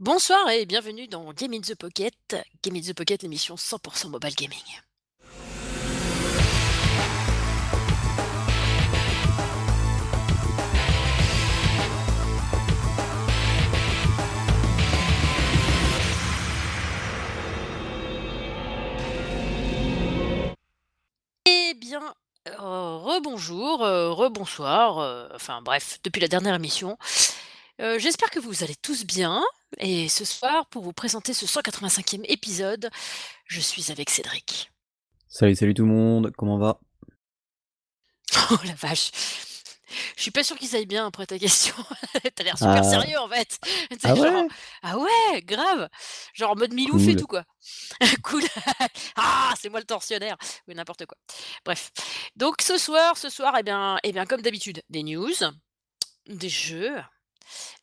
Bonsoir et bienvenue dans Game in the Pocket. Game in the Pocket, l'émission 100% mobile gaming. Eh bien, euh, rebonjour, euh, rebonsoir, euh, enfin bref, depuis la dernière émission. J'espère que vous allez tous bien. Et ce soir, pour vous présenter ce 185e épisode, je suis avec Cédric. Salut, salut tout le monde, comment va? Oh la vache Je suis pas sûr qu'ils aillent bien après ta question. T'as l'air super Ah, sérieux en fait. Ah genre, ouais? ah ouais, grave. Genre en mode Milouf et Cool. tout quoi. Cool. Ah, c'est moi le tortionnaire. Oui, n'importe quoi. Bref. Donc ce soir, ce soir, eh bien, eh bien comme d'habitude, des news, des jeux.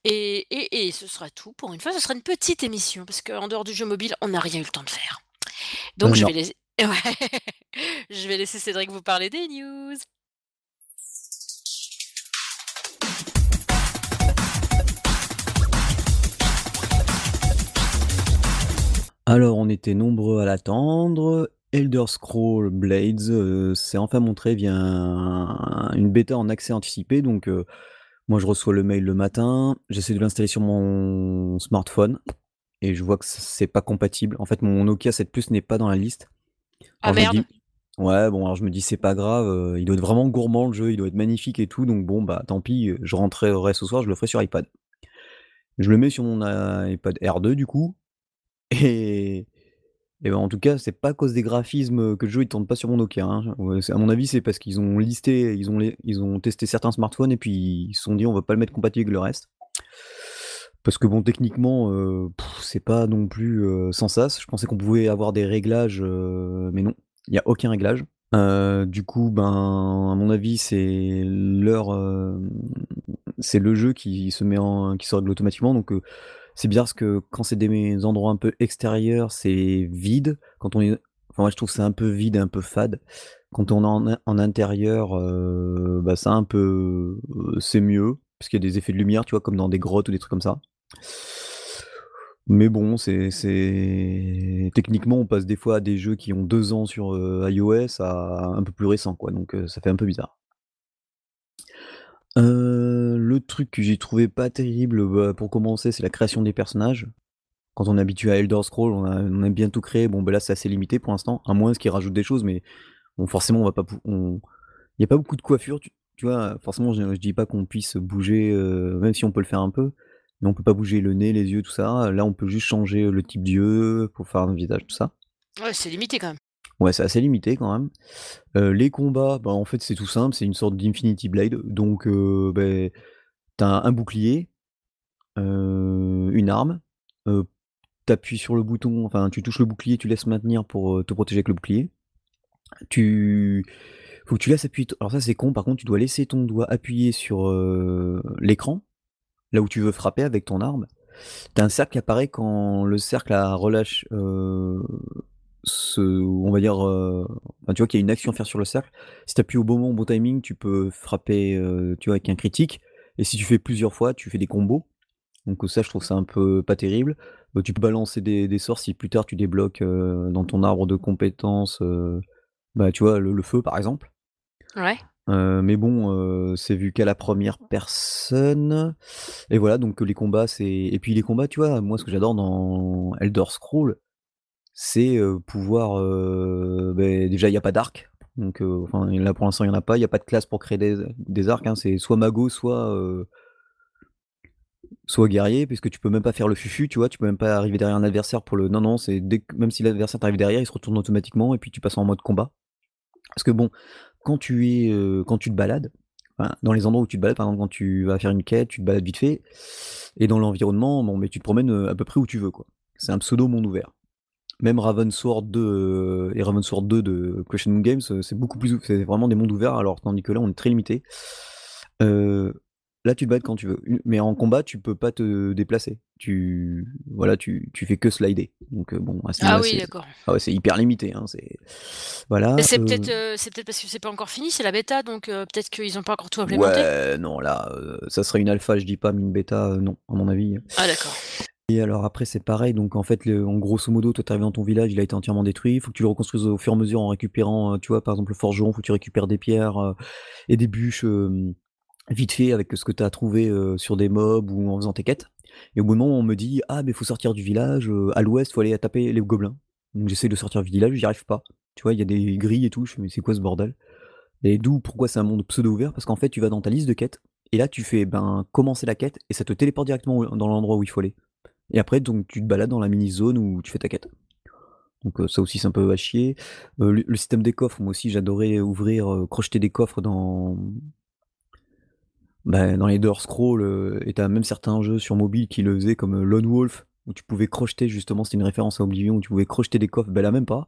Et, et, et ce sera tout. Pour une fois, ce sera une petite émission parce qu'en dehors du jeu mobile, on n'a rien eu le temps de faire. Donc je vais laisser. Ouais. je vais laisser Cédric vous parler des news. Alors, on était nombreux à l'attendre. Elder Scroll Blades euh, s'est enfin montré via un- une bêta en accès anticipé. Donc, euh, moi, je reçois le mail le matin. J'essaie de l'installer sur mon smartphone. Et je vois que c'est pas compatible. En fait, mon Nokia 7 Plus n'est pas dans la liste. Ah Alors, merde. dis, ouais, bon, alors je me dis, c'est pas grave. euh, il doit être vraiment gourmand le jeu. Il doit être magnifique et tout. Donc, bon, bah, tant pis. Je rentrerai ce soir. Je le ferai sur iPad. Je le mets sur mon euh, iPad R2 du coup. Et, et ben, en tout cas, c'est pas à cause des graphismes que le jeu il tourne pas sur mon Nokia. hein. À mon avis, c'est parce qu'ils ont listé, ils ont, ils ont testé certains smartphones et puis ils se sont dit on va pas le mettre compatible avec le reste. Parce que bon, techniquement, euh, c'est pas non plus sans sas. Je pensais qu'on pouvait avoir des réglages, mais non, il n'y a aucun réglage. Du coup, ben, à mon avis, c'est leur, c'est le jeu qui se met en, qui se règle automatiquement. Donc, c'est bizarre parce que quand c'est des endroits un peu extérieurs, c'est vide. Quand on est, enfin, moi, je trouve c'est un peu vide, un peu fade. Quand on est en, intérieur, euh, bah, un peu, euh, c'est mieux parce qu'il y a des effets de lumière, tu vois, comme dans des grottes ou des trucs comme ça. Mais bon, c'est, techniquement, on passe des fois à des jeux qui ont deux ans sur euh, iOS à un peu plus récent, quoi. Donc ça fait un peu bizarre. Euh, le truc que j'ai trouvé pas terrible, bah, pour commencer, c'est la création des personnages. Quand on est habitué à Elder Scrolls, on, a, bien tout créer. Bon, bah là, c'est assez limité pour l'instant, à moins qu'ils rajoutent des choses, mais forcément, on va pas. On... Il n'y a pas beaucoup de coiffure, tu, vois. Forcément, je, je dis pas qu'on puisse bouger, euh, même si on peut le faire un peu, mais on peut pas bouger le nez, les yeux, tout ça. Là, on peut juste changer le type d'yeux pour faire un visage, tout ça. Ouais, c'est limité quand même. Ouais, c'est assez limité quand même. Euh, les combats, bah, en fait, c'est tout simple, c'est une sorte d'Infinity Blade. Donc, euh, bah, t'as un bouclier, euh, une arme, t'appuies sur le bouton, enfin, tu touches le bouclier, tu laisses maintenir pour te protéger avec le bouclier. Tu. Faut que tu laisses appuyer. Alors, ça, c'est con, par contre, tu dois laisser ton doigt appuyer sur l'écran, là où tu veux frapper avec ton arme. T'as un cercle qui apparaît quand le cercle a relâche. Ce, on va dire, euh, enfin, tu vois qu'il y a une action à faire sur le cercle. Si tu appuies au bon moment, au bon timing, tu peux frapper, euh, tu vois, avec un critique. Et si tu fais plusieurs fois, tu fais des combos. Donc ça, je trouve ça un peu pas terrible. Euh, tu peux balancer des, des sorts si plus tard tu débloques euh, dans ton arbre de compétences, bah tu vois, le, le feu par exemple. Ouais. Mais bon, c'est vu qu'à la première personne. Et voilà, donc les combats, c'est. Et puis les combats, tu vois, moi ce que j'adore dans Elder Scroll, c'est pouvoir. déjà, il n'y a pas d'arc. Là pour l'instant, il n'y en a pas. Il n'y a pas de classe pour créer des, arcs. hein, C'est soit mago, soit, guerrier, puisque tu peux même pas faire le fufu, tu vois. Tu peux même pas arriver derrière un adversaire pour le. Non, non, c'est même si l'adversaire t'arrive derrière, il se retourne automatiquement et puis tu passes en mode combat. Parce que bon, quand tu es, quand tu te balades, dans les endroits où tu te balades, par exemple quand tu vas faire une quête, tu te balades vite fait, et dans l'environnement, mais tu te promènes à peu près où tu veux, quoi. C'est un pseudo monde ouvert. Même Ravensword 2 euh, et Ravensword 2 de Question Moon Games, euh, c'est beaucoup plus, c'est vraiment des mondes ouverts, alors tandis que là, on est très limité. Euh, là, tu te balades quand tu veux, mais en combat, tu peux pas te déplacer. Tu, voilà, tu, tu fais que slider. Donc euh, bon, à ce Ah oui, d'accord. ah ouais, c'est hyper limité. Hein, c'est, voilà. C'est peut-être c'est peut-être parce que c'est pas encore fini, c'est la bêta, donc peut-être qu'ils ont pas encore tout implémenté. Ouais, non, là, ça serait une alpha, je dis pas, mais une bêta, non, à mon avis. Ah d'accord. Et alors après c'est pareil, donc en fait en grosso modo, toi tu arrives dans ton village, il a été entièrement détruit, il faut que tu le reconstruises au fur et à mesure en récupérant, heu, tu vois par exemple le forgeron, faut que tu récupères des pierres, heu, et des bûches, hem, vite fait avec ce que tu as trouvé, sur des mobs ou en faisant tes quêtes. Et au moment on me dit: «Ah beh, faut sortir du village, à l'ouest, faut aller taper les gobelins». Donc j'essaie de sortir du village, j'y arrive pas. Tu vois, il y a des grilles et tout, je fais: «Mais c'est quoi ce bordel?» et d'où pourquoi c'est un monde pseudo ouvert, parce qu'en fait tu vas dans ta liste de quêtes et là tu fais, ben, commencer la quête et ça te téléporte directement dans l'endroit où il faut aller. Et après donc tu te balades dans la mini zone où tu fais ta quête. Donc heu, ça aussi c'est un peu à chier. Heu, le système des coffres, moi aussi j'adorais ouvrir, heu, crocheter des coffres dans bah, dans les Elder Scrolls, et tu as même certains jeux sur mobile qui le faisaient comme, Lone Wolf, où tu pouvais crocheter justement, c'était une référence à Oblivion, où tu pouvais crocheter des coffres, bah, là même pas.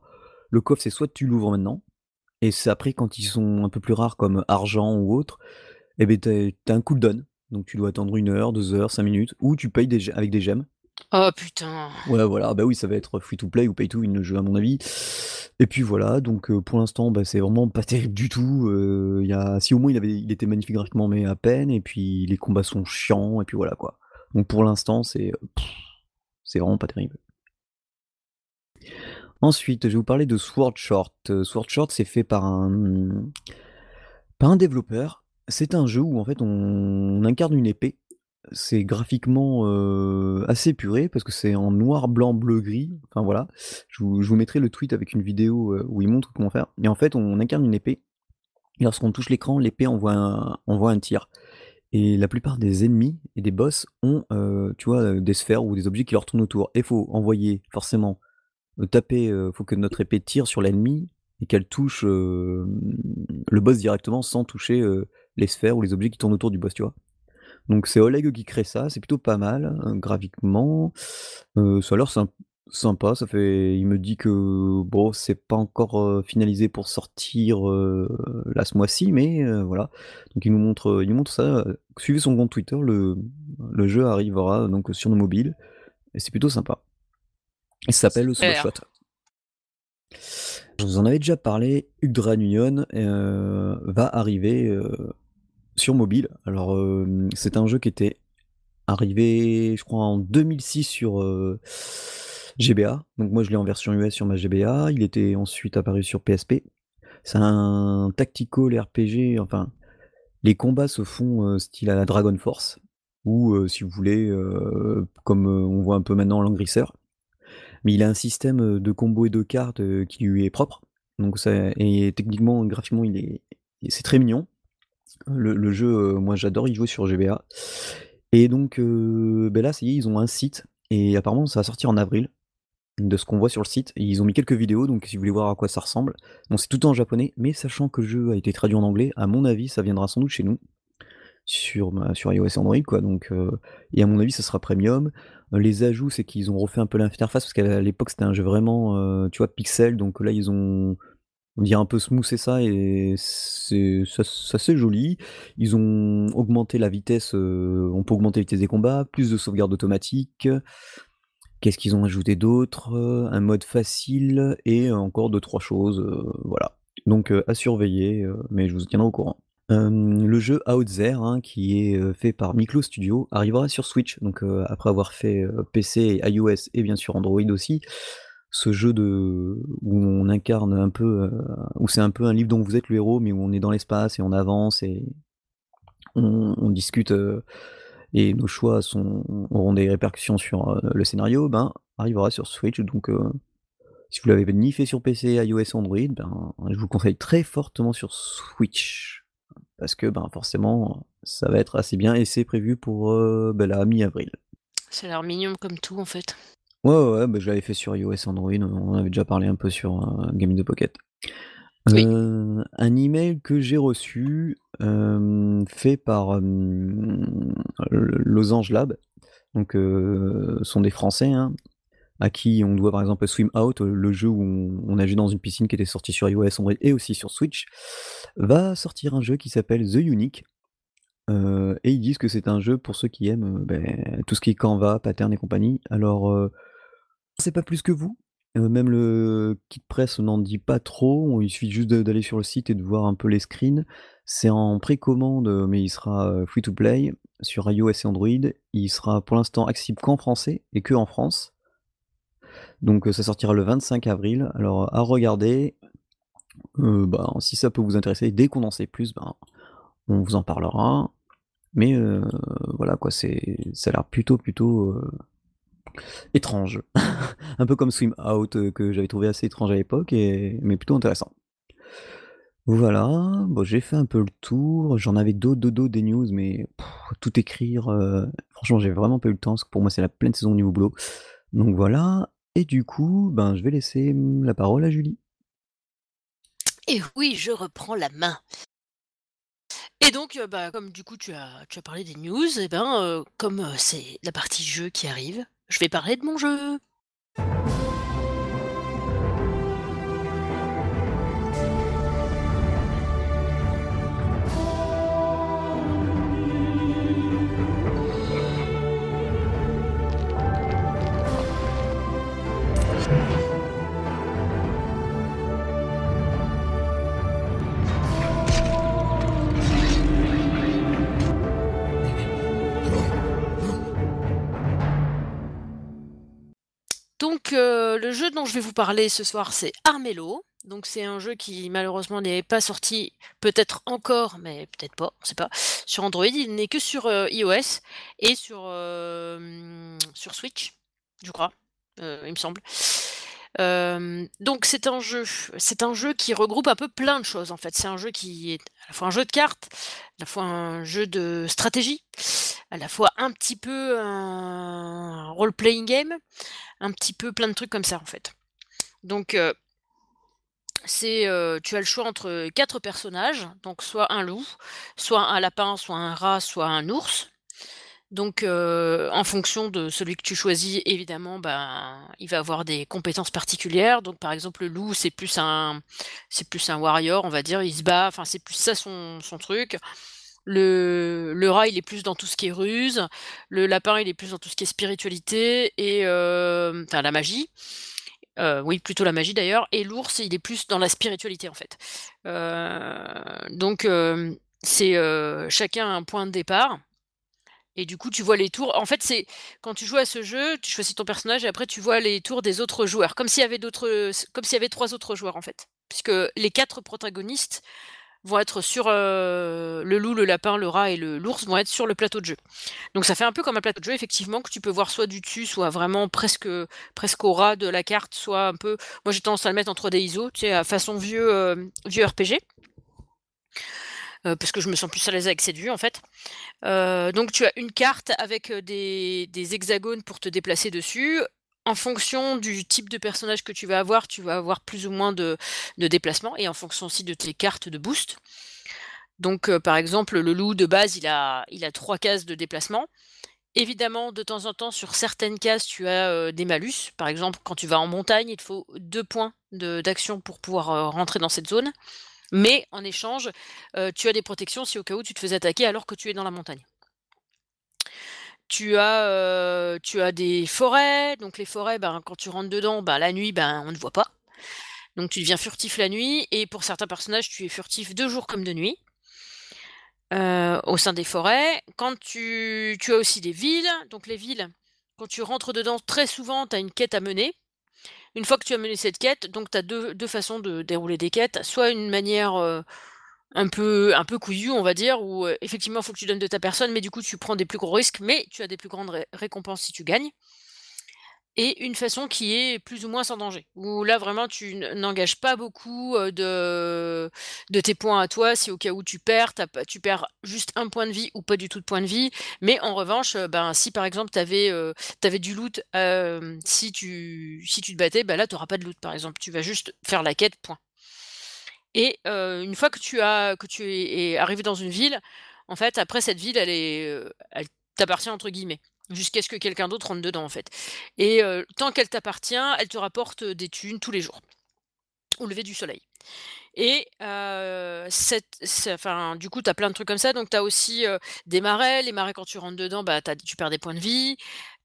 Le coffre c'est soit tu l'ouvres maintenant, et c'est après quand ils sont un peu plus rares comme argent ou autre, et beh, tu as tu as un cooldown. Donc tu dois attendre 1 heure, 2 heures, 5 minutes, ou tu payes avec des gemmes. Oh putain! Ouais, voilà, bah oui, ça va être free to play ou pay to win le jeu à mon avis. Et puis voilà, donc heu, pour l'instant, bah, c'est vraiment pas terrible du tout, il y a si au moins il avait il était magnifique graphiquement, mais à peine, et puis les combats sont chiants et puis voilà quoi. Donc pour l'instant c'est, c'est vraiment pas terrible. Ensuite, je vais vous parler de Sword Short. Heu, Sword Short, c'est fait par un, par un développeur. C'est un jeu où en fait on incarne une épée. C'est graphiquement, assez épuré parce que c'est en noir, blanc, bleu, gris, enfin voilà. Je vous mettrai le tweet avec une vidéo, où il montre comment faire. Et en fait on incarne une épée, et lorsqu'on touche l'écran, l'épée envoie un tir. Et la plupart des ennemis et des boss ont, des sphères ou des objets qui leur tournent autour. Et faut envoyer forcément, heu, taper, heu, faut que notre épée tire sur l'ennemi et qu'elle touche, le boss directement sans toucher, les sphères ou les objets qui tournent autour du boss, tu vois? Donc c'est Oleg qui crée ça, c'est plutôt pas mal, heu, graphiquement. Heu, ça a l'air symp sympa, ça fait il me dit que bon, c'est pas encore, heu, finalisé pour sortir, heu, là ce mois-ci, mais heu, voilà. Donc il nous montre, heu, il nous montre ça, suivez son compte Twitter, le le jeu arrivera donc sur nos mobiles et c'est plutôt sympa. Il s'appelle. Shot. Je vous en avais déjà parlé, Ugdraan Union, va arriver, sur mobile. Alors, hem, c'est un jeu qui était arrivé, je crois en 2006 sur, heu, GBA. Donc moi je l'ai en version US sur ma GBA, il était ensuite apparu sur PSP. C'est un tactical RPG, enfin, les combats se font, heu, style à la Dragon Force ou si vous voulez, comme, on voit un peu maintenant Langrisser. Mais il a un système, de combos et de cartes, qui lui est propre. Donc ça et techniquement, graphiquement, il est c'est très mignon. Le jeu, heu, moi j'adore y jouer sur GBA. Et donc heu, beh, là ça y est, ils ont un site et apparemment ça va sortir en avril, de ce qu'on voit sur le site. Ils ont mis quelques vidéos, donc si vous voulez voir à quoi ça ressemble. Bon, c'est tout en japonais, mais sachant que le jeu a été traduit en anglais, à mon avis, ça viendra sans doute chez nous. Sur sur iOS et Android quoi, donc heu, et à mon avis ça sera premium. Les ajouts, c'est qu'ils ont refait un peu l'interface parce qu'à l'époque c'était un jeu vraiment, tu vois, pixel, donc là ils ont on dirait un peu smoothé ça et c'est assez joli. Ils ont augmenté la vitesse, heu, on peut augmenter la vitesse des combats, plus de sauvegarde automatique. Qu'est-ce qu'ils ont ajouté d'autre? Un mode facile et encore 2-3 choses, heu, voilà. Donc heu, à surveiller, mais je vous tiendrai au courant. Le jeu Outzer, hein, qui est, fait par Miklo Studio, arrivera sur Switch, donc après avoir fait, PC iOS et bien sûr Android aussi. Ce jeu de où on incarne un peu, heu, où c'est un peu un livre dont vous êtes le héros, mais où on est dans l'espace et on avance et on discute, heu, et nos choix auront des répercussions sur, heu, le scénario, ben, arrivera sur Switch donc si vous l'avez ni fait sur PC, iOS, Android, ben, je vous le conseille très fortement sur Switch. Parce que, ben, forcément, ça va être assez bien et c'est prévu pour, bah, là, mi-avril. Ça a l'air mignon comme tout en fait. Ouais, ouais, ouais, bah, je l'avais fait sur iOS Android, on avait déjà parlé un peu sur, heu, Game the Pocket. Oui. Heu, un email que j'ai reçu, hem, fait par, L Losange Lab, donc sont des Français, hein, à qui on doit par exemple Swim Out, le jeu où on on nageait dans une piscine qui était sorti sur iOS, Android et aussi sur Switch, va sortir un jeu qui s'appelle The Unique. Et ils disent que c'est un jeu pour ceux qui aiment, beh, tout ce qui est Canva, Pattern et compagnie. Alors, sais pas plus que vous, heu, même le kit presse n'en dit pas trop, il suffit juste d'aller sur le site et de voir un peu les screens. C'est en précommande, mais il sera, heu, free to play sur iOS et Android. Il sera pour l'instant accessible qu'en français et que en France. Donc ça sortira le 25 avril. Alors à regarder. bah, si ça peut vous intéresser, dès qu'on en sait plus, ben, on vous en parlera. Mais voilà quoi, ça a l'air plutôt plutôt étrange. Un peu comme Swim Out que j'avais trouvé assez étrange à l'époque, et... mais plutôt intéressant. Voilà, bon, j'ai fait un peu le tour. J'en avais d'autres, d'autres, des news, mais tout écrire, franchement, j'ai vraiment pas eu le temps, parce que pour moi, c'est la pleine saison niveau boulot. Donc voilà, et du coup, ben, je vais laisser mmh, la parole à Julie. Et oui, je reprends la main. Et donc, bah, comme du coup tu as tu as parlé des news, et ben, comme, c'est la partie jeu qui arrive, je vais parler de mon jeu. Donc, le jeu dont je vais vous parler ce soir, c'est Armello. Donc c'est un jeu qui malheureusement n'est pas sorti, peut-être encore, mais peut-être pas, on sait pas, sur Android. Il n'est que sur, iOS et sur, sur Switch, je crois, il me semble. donc c'est un jeu c'est un jeu qui regroupe un peu plein de choses, en fait. C'est un jeu qui est à la fois un jeu de cartes, à la fois un jeu de stratégie, à la fois un petit peu un role playing game, un petit peu plein de trucs comme ça, en fait. Donc c'est, tu as le choix entre quatre personnages, donc soit un loup, soit un lapin, soit un rat, soit un ours. Donc en fonction de celui que tu choisis, évidemment, ben, il va avoir des compétences particulières. Donc par exemple, le loup, c'est plus un c'est plus un warrior, on va dire, il se bat, enfin c'est plus ça son son truc. Le rat, il est plus dans tout ce qui est ruse. Le lapin, il est plus dans tout ce qui est spiritualité et enfin la magie. oui, plutôt la magie d'ailleurs et l'ours, il est plus dans la spiritualité, en fait. donc c'est, chacun un point de départ et du coup, tu vois les tours. En fait, c'est quand tu joues à ce jeu, tu choisis ton personnage et après tu vois les tours des autres joueurs, comme s'il y avait d'autres, comme s'il y avait trois autres joueurs en fait, puisque les quatre protagonistes vont être sur le loup, le lapin, le rat et l'ours vont être sur le plateau de jeu. Donc ça fait un peu comme un plateau de jeu effectivement que tu peux voir soit du dessus, soit vraiment presque presque au ras de la carte, soit un peu. Moi j'ai tendance à le mettre en 3D ISO, tu sais, à façon vieux vieux RPG. parce que je me sens plus à l'aise avec cette vue en fait. donc tu as une carte avec des, hexagones pour te déplacer dessus. En fonction du type de personnage que tu vas avoir, tu vas avoir plus ou moins de, déplacements et en fonction aussi de tes cartes de boost. Donc par exemple, le loup de base, il a, il a trois cases de déplacement. Évidemment, de temps en temps, sur certaines cases, tu as des malus. Par exemple, quand tu vas en montagne, il te faut deux points d'action pour pouvoir rentrer dans cette zone. Mais en échange, tu as des protections si au cas où tu te fais attaquer alors que tu es dans la montagne. Tu as, des forêts, donc les forêts, ben, quand tu rentres dedans, ben, la nuit, ben, on ne voit pas. Donc tu deviens furtif la nuit et pour certains personnages, tu es furtif de jour comme de nuit. au sein des forêts. Quand tu tu as aussi des villes, donc les villes, quand tu rentres dedans, très souvent, tu as une quête à mener. Une fois que tu as mené cette quête, donc tu as deux façons de dérouler des quêtes. Soit une manière, un peu un peu couillue, on va dire, où, effectivement, il faut que tu donnes de ta personne, mais du coup, tu prends des plus gros risques, mais tu as des plus grandes récompenses si tu gagnes. Et une façon qui est plus ou moins sans danger, où là, vraiment, tu n'engages pas beaucoup, de de tes points à toi, si au cas où tu perds, tu perds juste un point de vie ou pas du tout de point de vie. Mais en revanche, ben, si par exemple tu avais, du loot, si tu si tu te battais, bah, là, tu auras pas de loot, par exemple. Tu vas juste faire la quête, point. Et une fois que tu as que tu es arrivé dans une ville, en fait, après cette ville, elle est, elle «t'appartient» entre guillemets, jusqu'à ce que quelqu'un d'autre rentre dedans, en fait. Et tant qu'elle t'appartient, elle te rapporte des thunes tous les jours, au lever du soleil. Et cette enfin, du coup, tu as plein de trucs comme ça, donc tu as aussi, des marais. Les marais, quand tu rentres dedans, bah, tu perds des points de vie.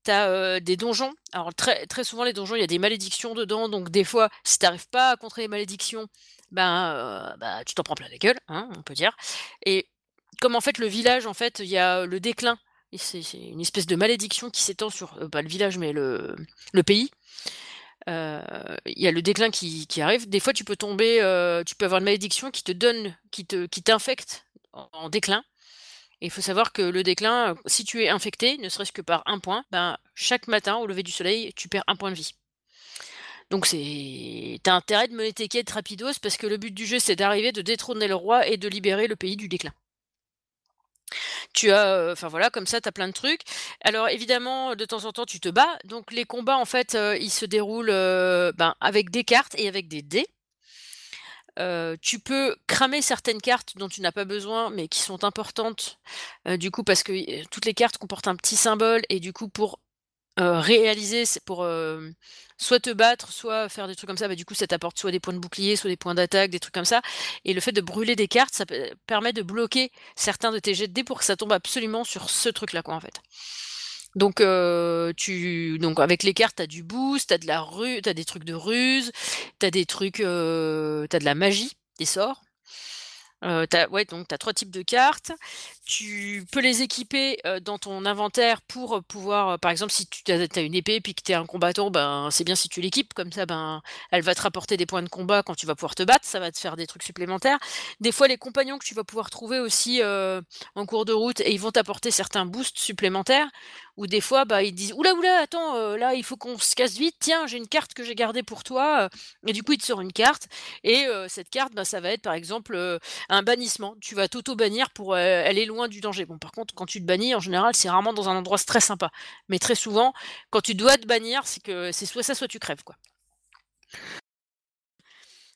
Tu as, des donjons. Alors très très souvent, les donjons, il y a des malédictions dedans, donc des fois, si tu n'arrives pas à contrer les malédictions, ben, bah, tu t'en prends plein la gueule, hein, on peut dire. Et comme en fait le village, en fait, il y a le déclin c'est une espèce de malédiction qui s'étend sur, pas le village, mais le le pays. Il y a le déclin qui qui arrive. Des fois, tu peux tomber, tu peux avoir une malédiction qui te donne qui te qui t'infecte en en déclin et il faut savoir que le déclin, si tu es infecté, ne serait-ce que par un point, ben, chaque matin au lever du soleil, tu perds un point de vie. Donc c'est tu as intérêt de mener tes quêtes rapidos parce que le but du jeu, c'est d'arriver, de détrôner le roi et de libérer le pays du déclin. Tu as, heu, enfin voilà, comme ça, tu as plein de trucs. Alors évidemment, de temps en temps, tu te bats. Donc les combats, en fait, heu, ils se déroulent, heu, ben, avec des cartes et avec des dés. Tu peux cramer certaines cartes dont tu n'as pas besoin, mais qui sont importantes, du coup, parce que toutes les cartes comportent un petit symbole et du coup, pour, heu, réaliser, pour, hem, soit te battre, soit faire des trucs comme ça, bah, du coup, ça t'apporte soit des points de bouclier, soit des points d'attaque, des trucs comme ça et le fait de brûler des cartes, ça pe permet de bloquer certains de tes jets de dés pour que ça tombe absolument sur ce truc-là, quoi, en fait. Donc heu, tu donc avec les cartes, tu as du boost, tu as de la ru tu as des trucs de ruse, tu as des trucs, heu, tu as de la magie, des sorts. As ouais, donc tu as 3 types de cartes. Tu peux les équiper, dans ton inventaire pour, pouvoir, par exemple, si tu as une épée puis que tu es un combattant, ben, c'est bien si tu l'équipes comme ça, ben, elle va te rapporter des points de combat quand tu vas pouvoir te battre, ça va te faire des trucs supplémentaires. Des fois, les compagnons que tu vas pouvoir trouver aussi, en cours de route et ils vont t'apporter certains boosts supplémentaires ou des fois, bah, ils disent: «Ouh là, ouh là, attends, heu, là, il faut qu'on se casse vite. Tiens, j'ai une carte que j'ai gardée pour toi», et du coup, ils te sortent une carte et heu, cette carte, bah, ça va être, par exemple, heu, un bannissement. Tu vas t'auto-bannir pour, aller loin du danger. Bon, par contre, quand tu te bannis, en général, c'est rarement dans un endroit très sympa. Mais très souvent, quand tu dois te bannir, c'est que c'est soit ça, soit tu crèves, quoi.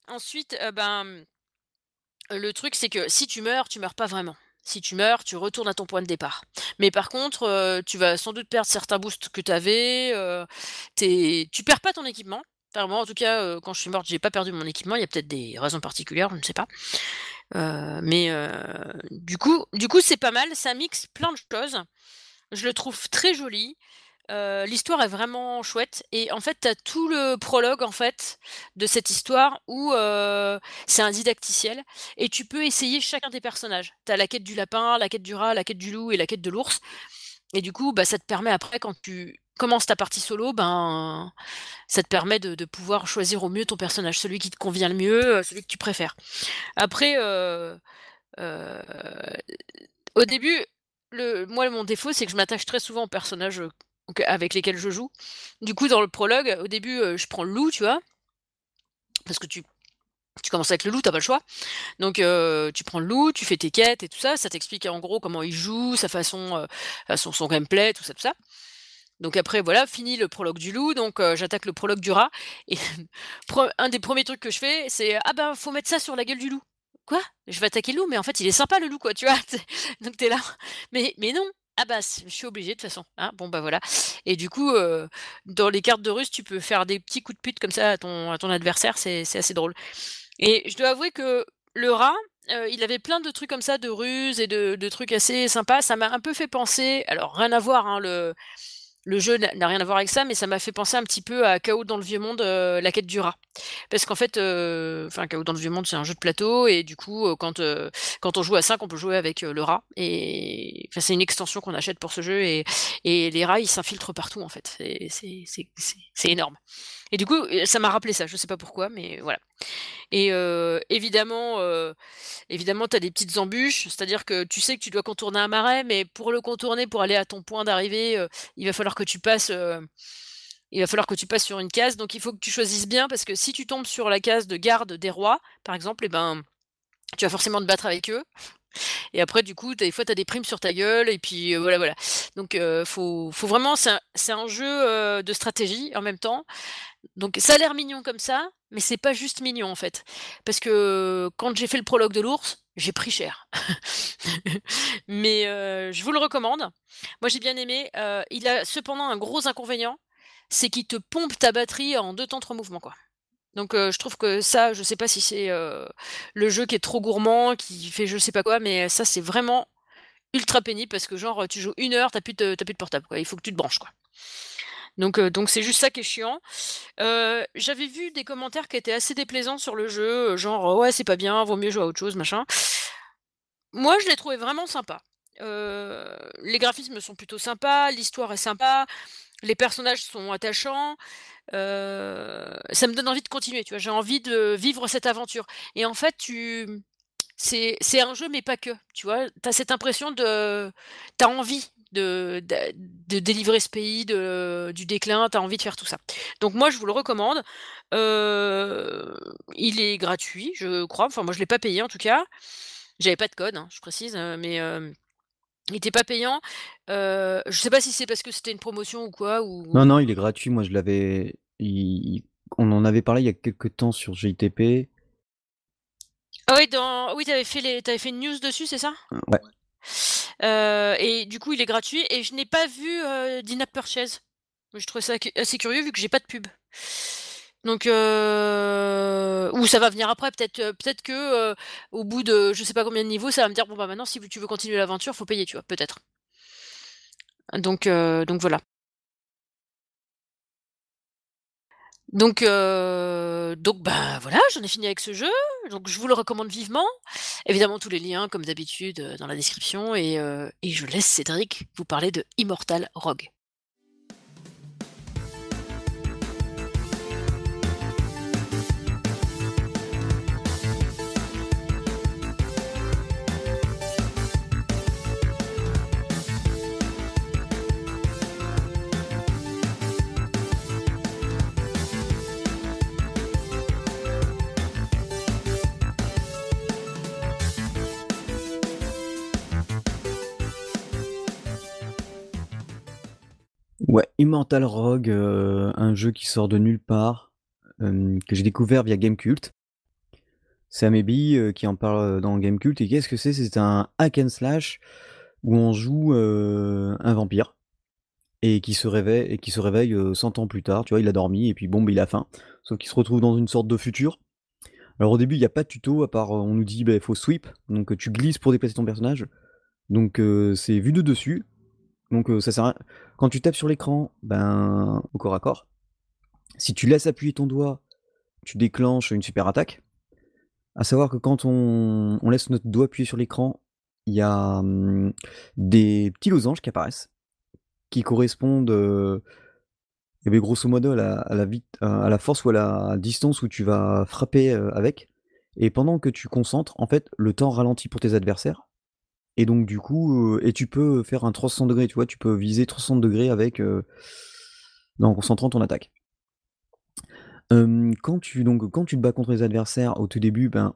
Ensuite, ben, le truc, c'est que si tu meurs, tu meurs pas vraiment. Si tu meurs, tu retournes à ton point de départ. Mais par contre, heu, tu vas sans doute perdre certains boosts que tu avais, heu, tu es tu perds pas ton équipement. Enfin, moi, en tout cas, heu, quand je suis morte, j'ai pas perdu mon équipement. Il y a peut-être des raisons particulières, je ne sais pas. Heu, mais du coup du coup, c'est pas mal, ça mixe plein de choses. Je le trouve très joli. Heu, l'histoire est vraiment chouette et en fait, tu as tout le prologue, en fait, de cette histoire où, heu, c'est un didacticiel et tu peux essayer chacun des personnages. Tu as la quête du lapin, la quête du rat, la quête du loup et la quête de l'ours et du coup, bah, ça te permet après quand tu commences ta partie solo, ben, ça te permet de pouvoir choisir au mieux ton personnage, celui qui te convient le mieux, heu, celui que tu préfères. Après, au début, le moi, mon défaut, c'est que je m'attache très souvent aux personnages, avec lesquels je joue. Du coup, dans le prologue, au début, heu, je prends le loup, tu vois? Parce que tu tu commences avec le loup, tu as pas le choix. Donc heu, tu prends le loup, tu fais tes quêtes et tout ça, ça t'explique en gros comment il joue, sa façon, son gameplay, tout ça, tout ça. Donc après voilà, fini le prologue du loup, donc j'attaque le prologue du rat et un des 1ers trucs que je fais, c'est: «Ah ben, faut mettre ça sur la gueule du loup». «Quoi? Je vais attaquer le loup? Mais en fait, il est sympa le loup, quoi», tu vois? Donc tu es là: «Mais mais non!» «Ah bah je suis obligée de toute façon, hein, bon bah voilà» et du coup, heu, dans les cartes de ruse, tu peux faire des petits coups de pute comme ça à ton adversaire, c'est assez drôle et je dois avouer que le rat, heu, il avait plein de trucs comme ça, de ruses et de de trucs assez sympas. Ça m'a un peu fait penser alors rien à voir, hein, le le jeu n'a rien à voir avec ça, mais ça m'a fait penser un petit peu à Chaos dans le vieux monde, heu, la quête du rat. Parce qu'en fait, heu, enfin Chaos dans le vieux monde, c'est un jeu de plateau et du coup, heu, quand, on joue à 5, on peut jouer avec, le rat et c'est une extension qu'on achète pour ce jeu et les rats, ils s'infiltrent partout, en fait. C'est énorme et du coup, ça m'a rappelé ça, je sais pas pourquoi, mais voilà et évidemment, évidemment, tu as des petites embûches, c'est-à-dire que tu sais que tu dois contourner un marais, mais pour le contourner, pour aller à ton point d'arrivée, il va falloir que tu passes, sur une case, donc il faut que tu choisisses bien parce que si tu tombes sur la case de garde des rois, par exemple et ben, tu vas forcément te battre avec eux et après du coup, des fois, tu as des primes sur ta gueule et puis, voilà, voilà. Donc faut vraiment c'est un jeu, de stratégie en même temps. Donc ça a l'air mignon comme ça, mais c'est pas juste mignon, en fait. Parce que quand j'ai fait le prologue de l'ours, j'ai pris cher. Mais heu, je vous le recommande. Moi, j'ai bien aimé, heu, il a cependant un gros inconvénient, c'est qu'il te pompe ta batterie en 2 temps 3 mouvements, quoi. Donc heu, je trouve que ça, je sais pas si c'est, le jeu qui est trop gourmand, qui fait je sais pas quoi, mais ça, c'est vraiment ultra pénible parce que genre, tu joues 1 heure, tu as plus de plus de portable. Il faut que tu te branches, quoi. Donc donc c'est juste ça qui est chiant. J'avais vu des commentaires qui étaient assez déplaisants sur le jeu, genre: «Ouais, c'est pas bien, vaut mieux jouer à autre chose, machin». Moi, je l'ai trouvé vraiment sympa. Les graphismes sont plutôt sympas, l'histoire est sympa, les personnages sont attachants, ça me donne envie de continuer, tu vois? J'ai envie de vivre cette aventure et en fait, tu c'est un jeu, mais pas que, tu vois? Tu as cette impression de tu as envie de de délivrer ce pays de du déclin, tu as envie de faire tout ça. Donc moi, je vous le recommande. Heu, il est gratuit, je crois, enfin moi je l'ai pas payé en tout cas. J'avais pas de code, hein, je précise, heu, mais hem, il était pas payant. Heu, je sais pas si c'est parce que c'était une promotion ou quoi Non, ou non, il est gratuit. Moi, je l'avais on en avait parlé il y a quelque temps sur JTP. Ah oui, dans oui, tu avais fait les avais fait une news dessus, c'est ça? Ouais. Heu et du coup, il est gratuit et je n'ai pas vu, heu, d'in-app purchase. Je trouvais ça assez curieux vu que j'ai pas de pub. Donc heu, ou ça va venir après peut-être, peut-être que, au bout de je sais pas combien de niveaux, ça va me dire: «Bon, bah, maintenant si tu veux continuer l'aventure, faut payer», tu vois? Peut-être. Donc donc voilà. Donc heu, donc bah, voilà, j'en ai fini avec ce jeu, donc je vous le recommande vivement. Évidemment, tous les liens comme d'habitude, heu, dans la description et heu et je laisse Cédric vous parler de Immortal Rogue. Ouais, Immortal Rogue, heu, un jeu qui sort de nulle part, hem, que j'ai découvert via Gamekult. C'est Amébi, heu, qui en parle, heu, dans Gamekult et qu'est-ce que c'est? C'est un hack and slash où on joue, un vampire et qui se réveille et qui se réveille, heu, 100 ans plus tard, tu vois? Il a dormi et puis bon, bah, il a faim. Sauf qu'il se retrouve dans une sorte de futur. Alors au début, il y a pas de tuto à part, on nous dit: «Beh, faut sweep», donc tu glisses pour déplacer ton personnage. Donc c'est vu de dessus, donc heu, ça sert à quand tu tapes sur l'écran, ben, au corps à corps, si tu laisses appuyer ton doigt, tu déclenches une super attaque. À savoir que quand on laisse notre doigt appuyer sur l'écran, il y a, mmh, des petits losanges qui apparaissent, qui correspondent, heu et beh, grosso modo à la à la force ou à la distance où tu vas frapper, avec. Et pendant que tu concentres, en fait, le temps ralentit pour tes adversaires et donc du coup, heu et tu peux faire un 360°, tu vois? Tu peux viser 360° avec, heu en concentrant ton attaque. Quand tu te bats contre les adversaires, au tout début, ben,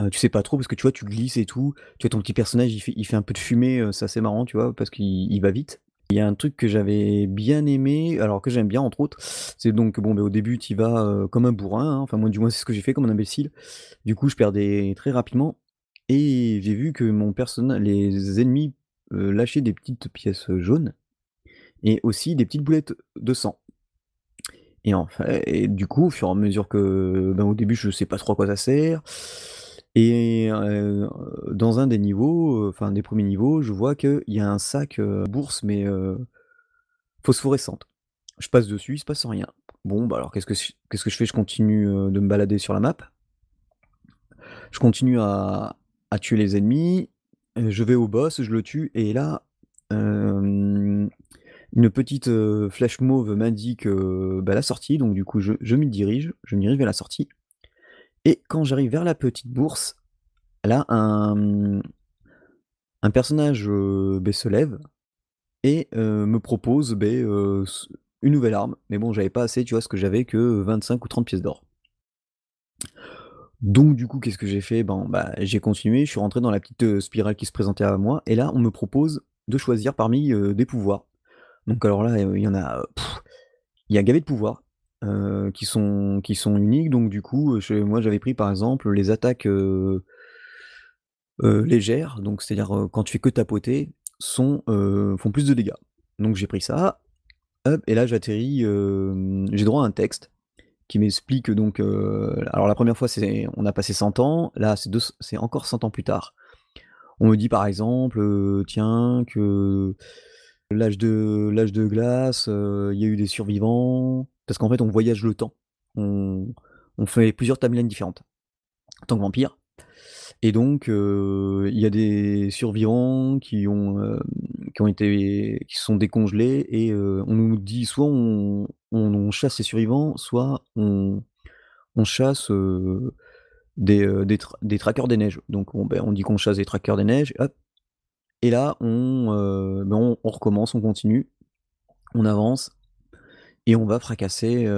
heu, tu sais pas trop parce que tu vois, tu glisses et tout. Tu vois ton petit personnage, il fait il fait un peu de fumée, heu, c'est assez marrant, tu vois? Parce qu'il il va vite. Il y a un truc que j'avais bien aimé, alors que j'aime bien entre autres, c'est donc bon, beh, au début tu y vas, comme un bourrin, hein, enfin moi du moins c'est ce que j'ai fait comme un imbécile. Du coup, je perdais très rapidement et j'ai vu que mon personna les ennemis, lâchaient des petites pièces, jaunes et aussi des petites boulettes de sang. Et en fait et du coup, au fur et à mesure que ben, au début, je sais pas trop à quoi ça sert et dans un des niveaux, enfin, des 1ers niveaux, je vois qu'il y a un sac, bourse mais phosphorescente. Je passe dessus, il se passe rien. Bon, bah, alors qu'est-ce que qu'est-ce que je fais? Je continue, de me balader sur la map. Je continue à à tuer les ennemis, je vais au boss, je le tue et là, une petite, flèche mauve m'indique, bah, la sortie donc du coup, je m'y dirige, je me dirige vers la sortie et quand j'arrive vers la petite bourse, là, un, personnage, beh, se lève et me propose, s une nouvelle arme. Mais bon, j'avais pas assez, tu vois? Parce que j'avais que 25 ou 30 pièces d'or. Donc du coup, qu'est-ce que j'ai fait? Ben, bah, j'ai continué, je suis rentré dans la petite, heu, spirale qui se présentait à moi et là, on me propose de choisir parmi, heu, des pouvoirs. Donc alors là, heu, il y en a, il y a gavé de pouvoirs, qui sont uniques donc du coup, moi j'avais pris par exemple les attaques, légères, donc c'est-à-dire, quand tu fais que tapoter, sont, font plus de dégâts. Donc j'ai pris ça, et là j'atterris, j'ai droit à un texte qui m'explique donc, heu, alors la 1re fois c'est on a passé 100 ans, là c'est encore 100 ans plus tard. On me dit par exemple, heu, tiens que l'âge de l'âge de glace, heu, il y a eu des survivants, parce qu'en fait on voyage le temps. On fait plusieurs timelines différentes en tant que vampire et donc il y a des survivants qui ont, qui ont été qui sont décongelés et heu, on nous dit soit on on chasse les survivants, soit on on chasse, heu, des, heu, des des traqueurs des neiges. Donc on, beh, on dit qu'on chasse des traqueurs des neiges, hop et là on, heu, ben, on recommence, on continue, on avance et on va fracasser,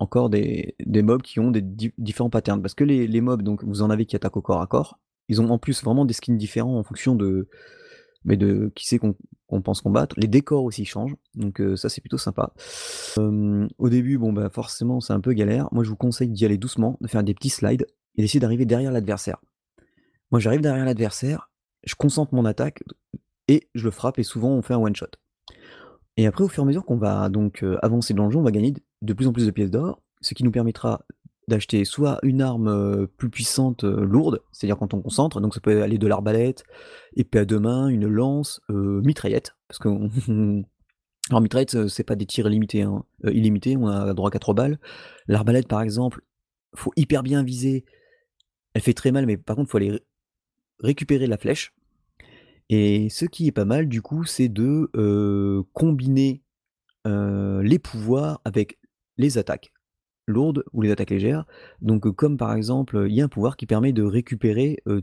encore des des mobs qui ont des di différents patterns. Parce que les les mobs, donc vous en avez qui attaquent au corps à corps. Ils ont en plus vraiment des skins différents en fonction de, beh, de qui c'est qu'on pense combattre. Les décors aussi changent, donc heu, ça c'est plutôt sympa. Au début, bon, bah, forcément c'est un peu galère. Moi je vous conseille d'y aller doucement, de faire des petits slides et d'essayer d'arriver derrière l'adversaire. Moi j'arrive derrière l'adversaire, je concentre mon attaque et je le frappe et souvent on fait un one shot. Et après au fur et à mesure qu'on va donc, heu, avancer dans le jeu, on va gagner de plus en plus de pièces d'or, ce qui nous permettra d'acheter soit une arme, heu, plus puissante, heu, lourde, c'est-à-dire quand on concentre, donc ça peut aller de l'arbalète, épée à 2 mains, une lance, heu, mitraillette, parce qu'on alors mitraillette, c'est pas des tirs illimités, hein, illimités, on a droit qu'à 3 balles. L'arbalète par exemple, faut hyper bien viser, elle fait très mal, mais par contre faut aller ré récupérer la flèche et ce qui est pas mal du coup, c'est de, combiner, les pouvoirs avec les attaques lourdes ou les attaques légères. Donc heu, comme par exemple, il y a un pouvoir qui permet de récupérer, heu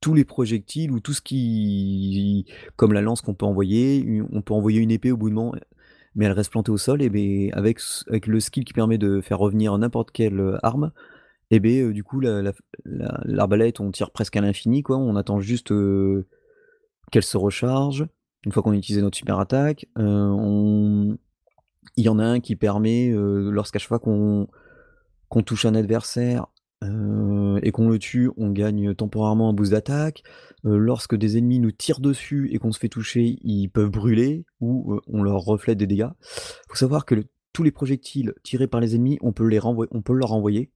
tous les projectiles ou tout ce qui comme la lance qu'on peut envoyer, on peut envoyer une épée au bout de moment, mais elle reste plantée au sol et beh, avec avec le skill qui permet de faire revenir n'importe quelle, heu, arme et heu, du coup la la l'arbalète, on tire presque à l'infini quoi, on attend juste, qu'elle se recharge, une fois qu'on a utilisé notre super attaque. On il y en a un qui permet, lorsqu'à chaque fois qu'on touche un adversaire, et qu'on le tue, on gagne temporairement un boost d'attaque. Lorsque des ennemis nous tirent dessus et qu'on se fait toucher, ils peuvent brûler ou, on leur reflète des dégâts. Faut savoir que tous les projectiles tirés par les ennemis, on peut les on peut leur renvoyer.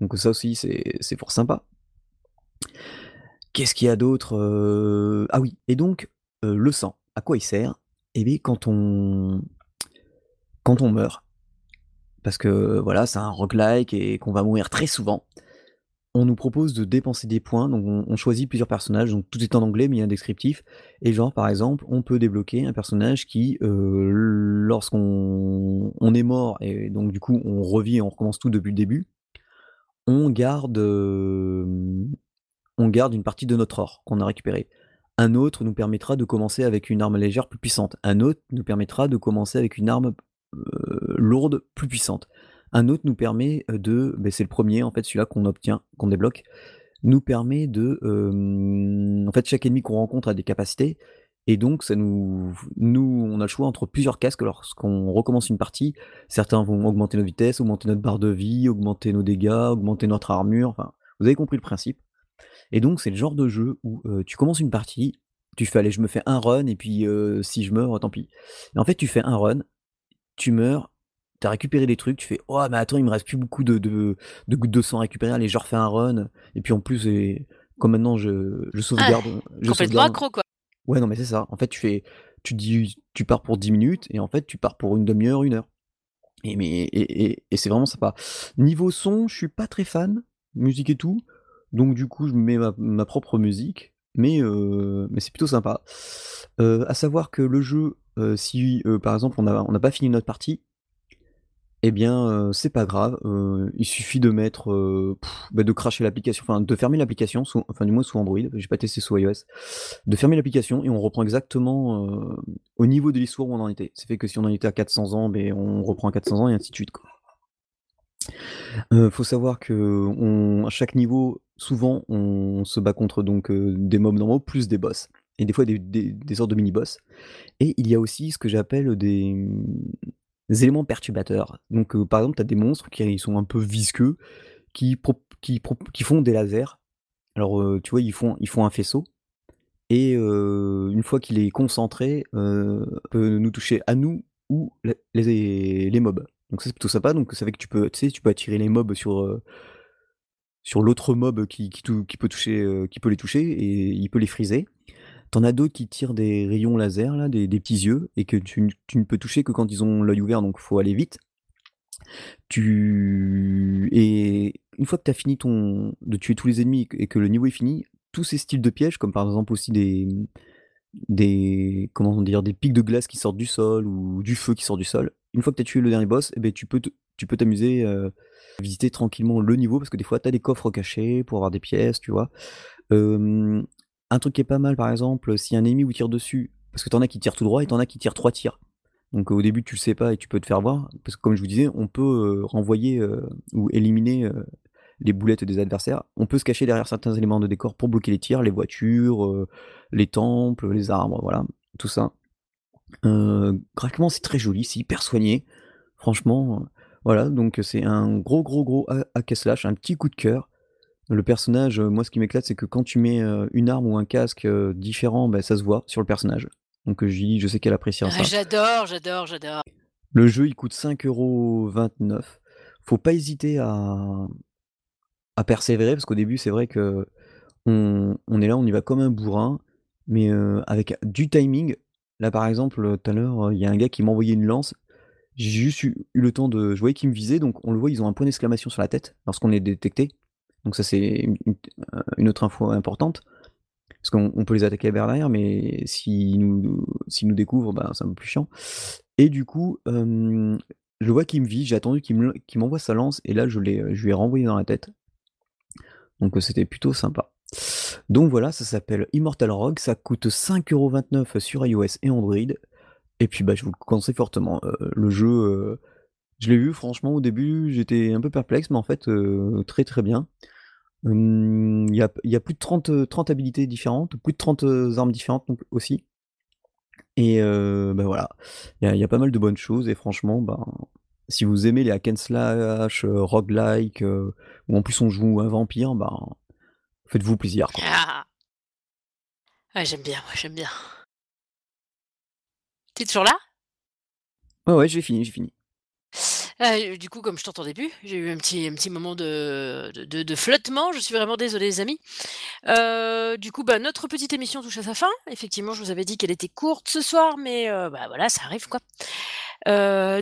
Donc ça aussi c'est fort sympa. Qu'est-ce qu'il y a d'autre? Ah oui et donc, le sang, à quoi il sert? Et beh, quand on quand on meurt, parce que voilà, c'est un roguelike et qu'on va mourir très souvent, on nous propose de dépenser des points, donc on choisit plusieurs personnages, donc tout est en anglais, mais il y a un descriptif et genre par exemple, on peut débloquer un personnage qui, heu, lorsqu'on on est mort et donc du coup on revit et on recommence tout depuis le début, on garde, hem, on garde une partie de notre or qu'on a récupéré. Un autre nous permettra de commencer avec une arme légère plus puissante. Un autre nous permettra de commencer avec une arme, lourde plus puissante. Un autre nous permet, heu, de beh, c'est le 1er en fait, celui-là qu'on obtient, qu'on débloque, nous permet de, hem, en fait chaque ennemi qu'on rencontre a des capacités et donc ça nous nous on a le choix entre plusieurs casques lorsqu'on recommence une partie. Certains vont augmenter notre vitesse, augmenter notre barre de vie, augmenter nos dégâts, augmenter notre armure, enfin, vous avez compris le principe et donc c'est le genre de jeu où, tu commences une partie, tu fais: «Allez, je me fais 1 run et puis, si je meurs, tant pis» et en fait, tu fais 1 run, tu meurs, tu as récupéré des trucs, tu fais: «Oh mais attends, il me reste plus beaucoup de de de gouttes de sang à récupérer, allez, je refais un run» et puis en plus et comme maintenant je je Ah! sauvegarde, je Complètement sauvegarde accro quoi. ouais, non mais c'est ça. En fait, tu fais tu dis tu pars pour 10 minutes et en fait, tu pars pour une 1/2 heure, 1 heure et mais et et et c'est vraiment sympa. Niveau son, je suis pas très fan, musique et tout, donc du coup, je me mets ma ma propre musique, mais heu, mais c'est plutôt sympa. Heu, à savoir que le jeu, si, heu, par exemple on n'a pas fini notre partie et bien, heu, c'est pas grave, il suffit de mettre, bah, de crasher l'application, enfin de fermer l'application enfin du moins sous Android, j'ai pas testé sous iOS. De fermer l'application et on reprend exactement, au niveau de l'histoire où on en était. Ça fait que si on en était à 400 ans, beh, on reprend à 400 ans et ainsi de suite quoi. Faut savoir qu'on à chaque niveau, souvent on se bat contre donc, des mobs normaux plus des boss et des fois des des sortes de mini boss et il y a aussi ce que j'appelle des, éléments perturbateurs. Donc, heu, par exemple, tu as des monstres qui sont un peu visqueux, qui qui font des lasers. Alors, heu, tu vois, ils font ils font un faisceau et heu, une fois qu'il est concentré, peut nous toucher à nous ou les les mobs. Donc ça, c'est plutôt sympa, donc ça fait que tu peux, tu sais, tu peux attirer les mobs sur, sur l'autre mob qui qui peut toucher, qui peut les toucher et il peut les freezer. Tu en as d'autres qui tirent des rayons laser là, des petits yeux et que tu ne peux toucher que quand ils ont l'œil ouvert, donc faut aller vite. Tu et une fois que tu as fini ton de tuer tous les ennemis et que le niveau est fini, tous ces styles de pièges, comme par exemple aussi des, des comment dire? Des pics de glace qui sortent du sol ou du feu qui sort du sol. Une fois que tu as tué le dernier boss et beh, tu peux t'amuser, heu, visiter tranquillement le niveau parce que des fois tu as des coffres cachés pour avoir des pièces, tu vois? Un truc qui est pas mal par exemple, si un ennemi vous tire dessus, parce que tu en as qui tirent tout droit et tu en as qui tirent 3 tirs. Donc au début tu le sais pas et tu peux te faire voir, parce que comme je vous disais, on peut, heu, renvoyer, ou éliminer, les boulettes des adversaires. On peut se cacher derrière certains éléments de décor pour bloquer les tirs, les voitures, les temples, les arbres, voilà, tout ça. Graphiquement c'est très joli, c'est hyper soigné. Franchement, voilà, donc c'est un gros, gros, gros ha hack slash, un petit coup de cœur. Le personnage, heu, moi ce qui m'éclate, c'est que quand tu mets, heu, une arme ou un casque, heu, différent, bah, ça se voit sur le personnage. Donc Julie, je sais qu'elle appréciera Ah ça. j'adore, j'adore, j'adore. Le jeu, il coûte 5,29 €. Faut pas hésiter à à persévérer parce qu'au début, c'est vrai qu'on on est là, on y va comme un bourrin, mais avec du timing. Là, par exemple, tout à l'heure, il y a un gars qui m'a envoyé une lance. J'ai juste eu eu le temps de je voyais qu'il me visait, donc on le voit, ils ont un point d'exclamation sur la tête lorsqu'on est détecté. Donc ça, c'est une une autre info importante. Parce qu'on on peut les attaquer vers l'arrière, mais s'ils nous s'ils nous découvrent, ben, c'est un peu plus chiant. Et du coup, je vois qu'il me vise, j'ai attendu qu'il m'envoie sa lance et là je je lui ai renvoyé dans la tête. Donc heu, c'était plutôt sympa. Donc voilà, ça s'appelle Immortal Rogue, ça coûte 5,29 € sur iOS et Android. Et puis, bah, je vous le conseille fortement. Heu, le jeu, je l'ai vu franchement au début, j'étais un peu perplexe, mais en fait, heu, très, très bien. Hem, il y a y plus de 30, heu, 30 habilités différentes, plus de 30, heu, armes différentes donc aussi. Et bah, voilà, il y a il y a pas mal de bonnes choses et franchement, ben, si vous aimez les hack and slash, roguelike, où en plus on joue un vampire, ben, faites-vous plaisir, quoi. Ah! Ouais, j'aime bien, moi j'aime bien. Tu es toujours là? Ouais, ouais, j'ai fini, j'ai fini. Heu, du coup, comme je t'entendais plus, j'ai eu un petit moment de de flottement. Je suis vraiment désolée les amis. Heu, du coup, bah, notre petite émission touche à sa fin. Effectivement, je vous avais dit qu'elle était courte ce soir, mais heu, bah, voilà, ça arrive, quoi.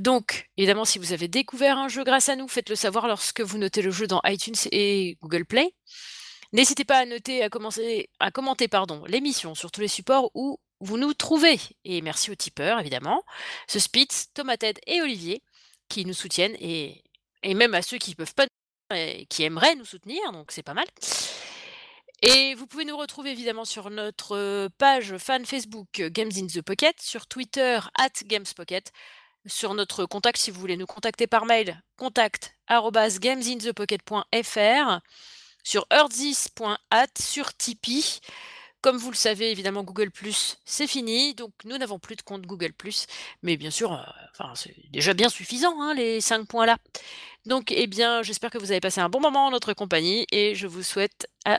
Donc évidemment, si vous avez découvert un jeu grâce à nous, faites-le savoir lorsque vous notez le jeu dans iTunes et Google Play. N'hésitez pas à noter, à commencer à commenter, pardon, l'émission sur tous les supports où vous nous trouvez. Et merci aux tipeurs évidemment, The Spitz, Tomated et Olivier, qui nous soutiennent et et même à ceux qui peuvent pas et qui aimeraient nous soutenir, donc c'est pas mal. Et vous pouvez nous retrouver évidemment sur notre, page fan Facebook Games in the Pocket, sur Twitter @gamespocket, sur notre contact si vous voulez nous contacter par mail, contact@gamesinthepocket.fr, sur hearthis.at, sur Tipeee. Comme vous le savez évidemment Google+, c'est fini, donc nous n'avons plus de compte Google+, mais bien sûr, enfin, c'est déjà bien suffisant, hein, les 5 points là. Donc et bien, j'espère que vous avez passé un bon moment en notre compagnie et je vous souhaite à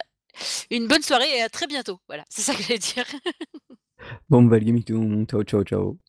une bonne soirée et à très bientôt. Voilà, c'est ça que j'allais dire. Bon, bah, ciao, ciao, ciao.